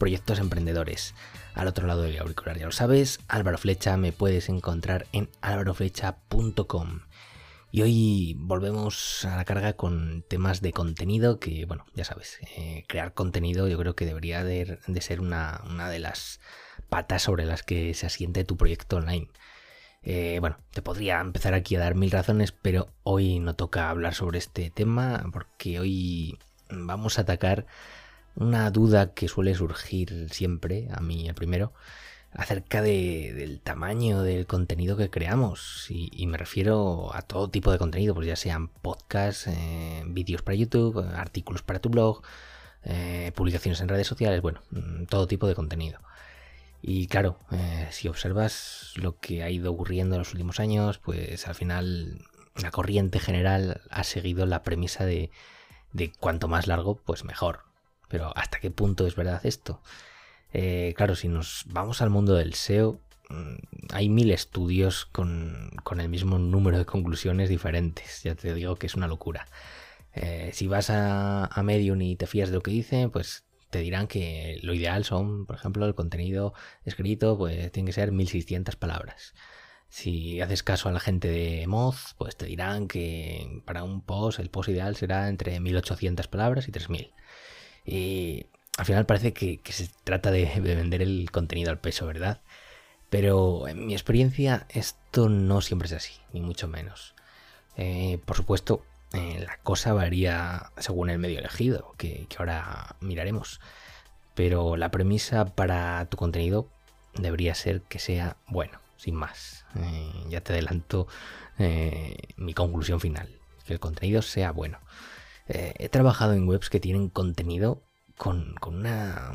proyectos emprendedores. Al otro lado del auricular, ya lo sabes, Álvaro Flecha, me puedes encontrar en álvaroflecha.com. Y hoy volvemos a la carga con temas de contenido que, bueno, ya sabes, eh, crear contenido yo creo que debería de, ser una, de las patas sobre las que se asiente tu proyecto online. Eh, bueno, te podría empezar aquí a dar mil razones, pero hoy no toca hablar sobre este tema porque hoy vamos a atacar una duda que suele surgir siempre, a mí el primero, acerca del tamaño del contenido que creamos. Y, me refiero a todo tipo de contenido, pues ya sean podcasts, eh, vídeos para YouTube, artículos para tu blog, eh, publicaciones en redes sociales, bueno, mm, todo tipo de contenido. Y claro, eh, si observas lo que ha ido ocurriendo en los últimos años, pues al final la corriente general ha seguido la premisa de, de cuanto más largo, pues mejor. Pero ¿hasta qué punto es verdad esto? Eh, claro, si nos vamos al mundo del SEO, mm, hay mil estudios con, con, el mismo número de conclusiones diferentes. Ya te digo que es una locura. Eh, si vas a, Medium y te fías de lo que dice, pues te dirán que lo ideal son, por ejemplo, el contenido escrito, pues tiene que ser 1600 palabras. Si haces caso a la gente de Moz, pues te dirán que para un post el post ideal será entre 1800 palabras y 3000. Y al final parece que, se trata de, vender el contenido al peso, ¿verdad? Pero en mi experiencia esto no siempre es así, ni mucho menos. Eh, por supuesto, eh, la cosa varía según el medio elegido, que, ahora miraremos. Pero la premisa para tu contenido debería ser que sea bueno, sin más. Eh, ya te adelanto mi conclusión final, que el contenido sea bueno. He trabajado en webs que tienen contenido con, una...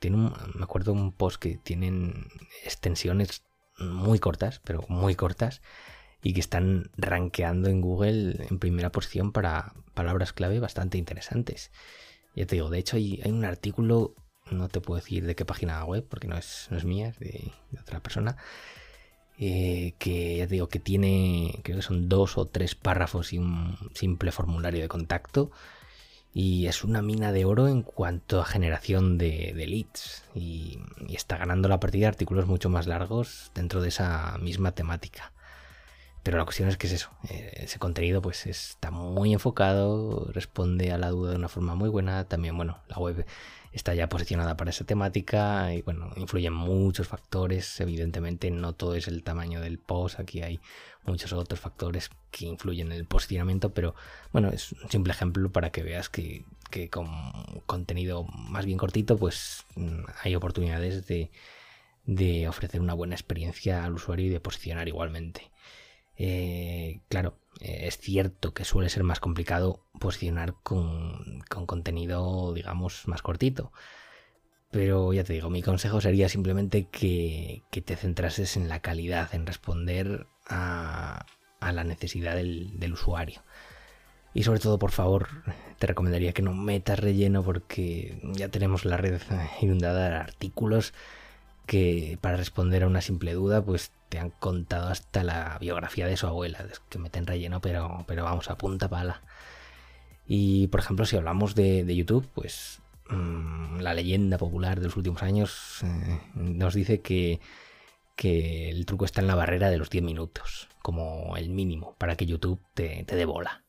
tiene me acuerdo un post que tienen extensiones muy cortas, pero muy cortas, y que están rankeando en Google en primera posición para palabras clave bastante interesantes. Ya te digo, de hecho hay, un artículo, no te puedo decir de qué página web, porque no es, no es mía, es de, otra persona, eh, que ya digo que tiene, creo que son dos o tres párrafos y un simple formulario de contacto. Y es una mina de oro en cuanto a generación de, leads. Y, y, está ganando la partida de artículos mucho más largos dentro de esa misma temática. Pero la cuestión es que es eso, eh, ese contenido pues está muy enfocado, responde a la duda de una forma muy buena, también bueno, la web está ya posicionada para esa temática y bueno, influyen muchos factores, evidentemente no todo es el tamaño del post, aquí hay muchos otros factores que influyen en el posicionamiento, pero bueno, es un simple ejemplo para que veas que, que con contenido más bien cortito pues mm, hay oportunidades de, de ofrecer una buena experiencia al usuario y de posicionar igualmente. Eh, claro, eh, es cierto que suele ser más complicado posicionar con, contenido, digamos, más cortito. Pero ya te digo, mi consejo sería simplemente que, te centrases en la calidad, en responder a, la necesidad del, del, usuario. Y sobre todo, por favor, te recomendaría que no metas relleno porque ya tenemos la red inundada de artículos que para responder a una simple duda, pues te han contado hasta la biografía de su abuela, que meten relleno, pero, pero vamos, a punta pala. Y por ejemplo, si hablamos de, YouTube, pues mm, la leyenda popular de los últimos años eh, nos dice que, que, el truco está en la barrera de los 10 minutos, como el mínimo, para que YouTube te, te dé bola.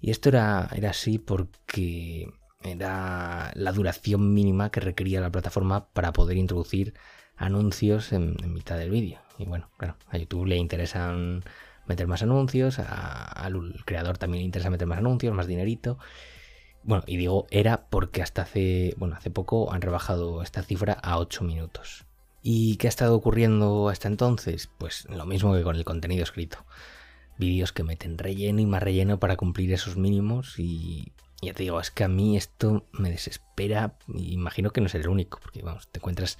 Y esto era, era así porque era la duración mínima que requería la plataforma para poder introducir anuncios en, mitad del vídeo. Y bueno, claro, a YouTube le interesan meter más anuncios, al creador también le interesa meter más anuncios, más dinerito. Bueno, y digo era porque hasta hace, bueno, hace poco han rebajado esta cifra a 8 minutos. ¿Y qué ha estado ocurriendo hasta entonces? Pues lo mismo que con el contenido escrito. Vídeos que meten relleno y más relleno para cumplir esos mínimos y ya te digo, es que a mí esto me desespera imagino que no es el único, porque vamos, te encuentras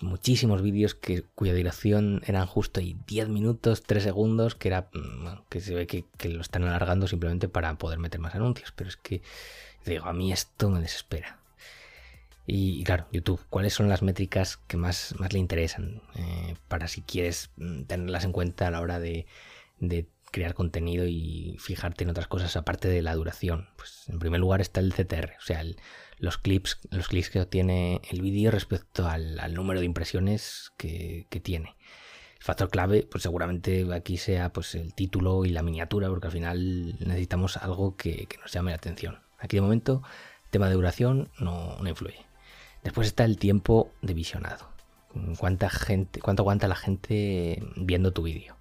muchísimos vídeos que, cuya duración eran justo ahí 10 minutos, 3 segundos, que era mm, que se ve que, lo están alargando simplemente para poder meter más anuncios. Pero es que, digo, a mí esto me desespera. Y, claro, YouTube, ¿cuáles son las métricas que más, más le interesan? Eh, para si quieres mm, tenerlas en cuenta a la hora de crear contenido y fijarte en otras cosas aparte de la duración. Pues en primer lugar está el CTR, o sea, los clips, los clips que obtiene el vídeo respecto al, número de impresiones que, tiene. El factor clave, pues seguramente aquí sea pues el título y la miniatura, porque al final necesitamos algo que, nos llame la atención. Aquí de momento, tema de duración no, no influye. Después está el tiempo de visionado. ¿Cuánta gente, cuánto aguanta la gente viendo tu vídeo?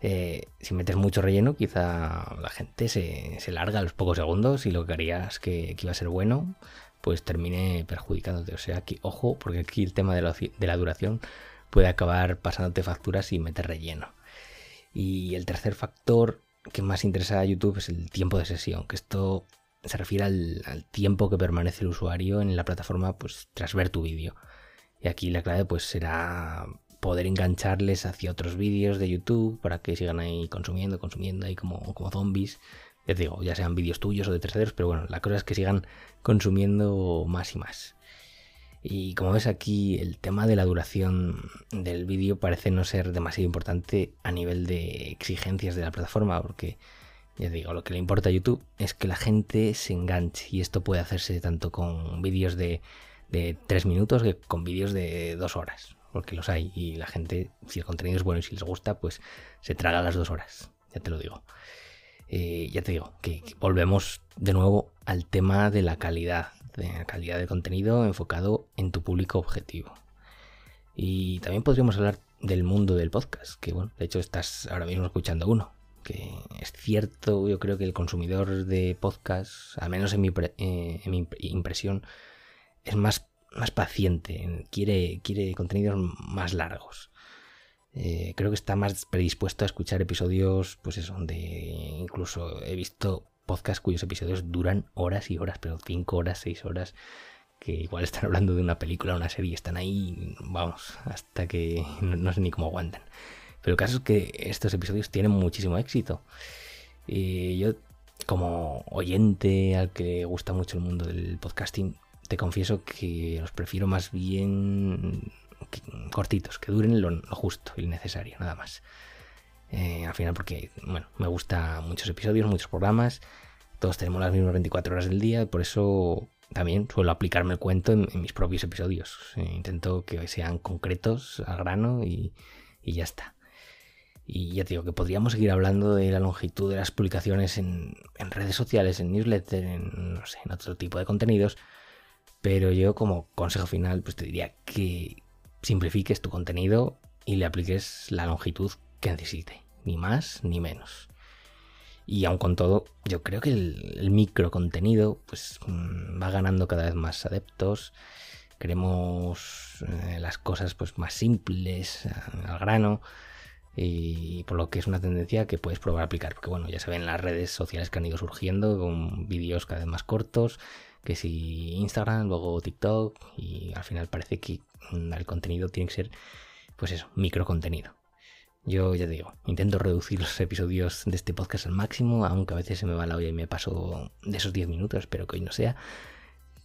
Eh, si metes mucho relleno, quizá la gente se, larga a los pocos segundos y lo que harías que, que iba a ser bueno, pues termine perjudicándote. O sea, aquí, ojo, porque aquí el tema de la, de la duración puede acabar pasándote facturas y meter relleno. Y el tercer factor que más interesa a YouTube es el tiempo de sesión, que esto se refiere al, tiempo que permanece el usuario en la plataforma pues, tras ver tu vídeo. Y aquí la clave pues será poder engancharles hacia otros vídeos de YouTube para que sigan ahí consumiendo, consumiendo ahí como, como zombies. Ya digo, ya sean vídeos tuyos o de terceros, pero bueno, la cosa es que sigan consumiendo más y más. Y como ves aquí, el tema de la duración del vídeo parece no ser demasiado importante a nivel de exigencias de la plataforma, porque ya digo, lo que le importa a YouTube es que la gente se enganche y esto puede hacerse tanto con vídeos de, de 3 minutos que con vídeos de 2 horas, porque los hay y la gente, si el contenido es bueno y si les gusta, pues se traga las 2 horas, ya te lo digo. Eh, ya te digo, que, volvemos de nuevo al tema de la calidad, de la calidad de contenido enfocado en tu público objetivo. Y también podríamos hablar del mundo del podcast, que bueno, de hecho estás ahora mismo escuchando uno que es cierto, yo creo que el consumidor de podcast, al menos en mi, eh, impresión, es más, más paciente, quiere, quiere contenidos más largos. Eh, creo que está más predispuesto a escuchar episodios, pues eso, donde incluso he visto podcasts cuyos episodios duran horas y horas, pero 5 horas, 6 horas, que igual están hablando de una película o una serie, están ahí, vamos, hasta que no sé ni cómo aguantan. Pero el caso es que estos episodios tienen muchísimo éxito. Y yo, como oyente al que gusta mucho el mundo del podcasting, te confieso que los prefiero más bien cortitos, que duren lo, justo y necesario, nada más. Eh, al final, porque, bueno, me gusta muchos episodios, muchos programas. Todos tenemos las mismas 24 horas del día, por eso también suelo aplicarme el cuento en, mis propios episodios. Eh, intento que sean concretos, al grano y ya está. Y ya te digo que podríamos seguir hablando de la longitud de las publicaciones en, redes sociales, en newsletter, no sé, en otro tipo de contenidos. Pero yo como consejo final pues te diría que simplifiques tu contenido y le apliques la longitud que necesite. Ni más ni menos. Y aun con todo, yo creo que el, micro contenido pues mm, va ganando cada vez más adeptos. Queremos eh, las cosas pues más simples, al grano y por lo que es una tendencia que puedes probar a aplicar, porque bueno, ya se ven las redes sociales que han ido surgiendo con vídeos cada vez más cortos, que si Instagram, luego TikTok y al final parece que el contenido tiene que ser pues eso, micro contenido. Yo ya digo, intento reducir los episodios de este podcast al máximo, aunque a veces se me va la olla y me paso de esos 10 minutos, espero que hoy no sea.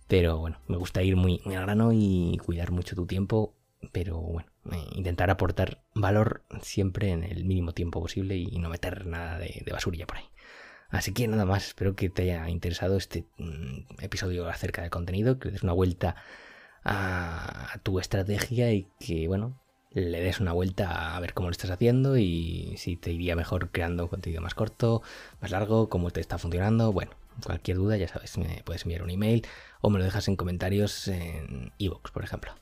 Pero bueno, me gusta ir muy, muy al grano y cuidar mucho tu tiempo pero bueno, eh, intentar aportar valor siempre en el mínimo tiempo posible y no meter nada de, basurilla por ahí. Así que nada más, espero que te haya interesado este mm, episodio acerca del contenido, que le des una vuelta a, tu estrategia y que, bueno, le des una vuelta a ver cómo lo estás haciendo y si te iría mejor creando contenido más corto, más largo, cómo te está funcionando. Bueno, cualquier duda, ya sabes, me puedes enviar un email o me lo dejas en comentarios en iVoox, por ejemplo.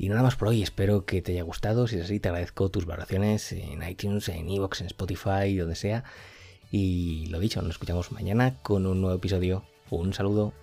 Y nada más por hoy, espero que te haya gustado. Si es así, te agradezco tus valoraciones en iTunes, en Evox, en Spotify, donde sea. Y lo dicho, nos escuchamos mañana con un nuevo episodio. Un saludo.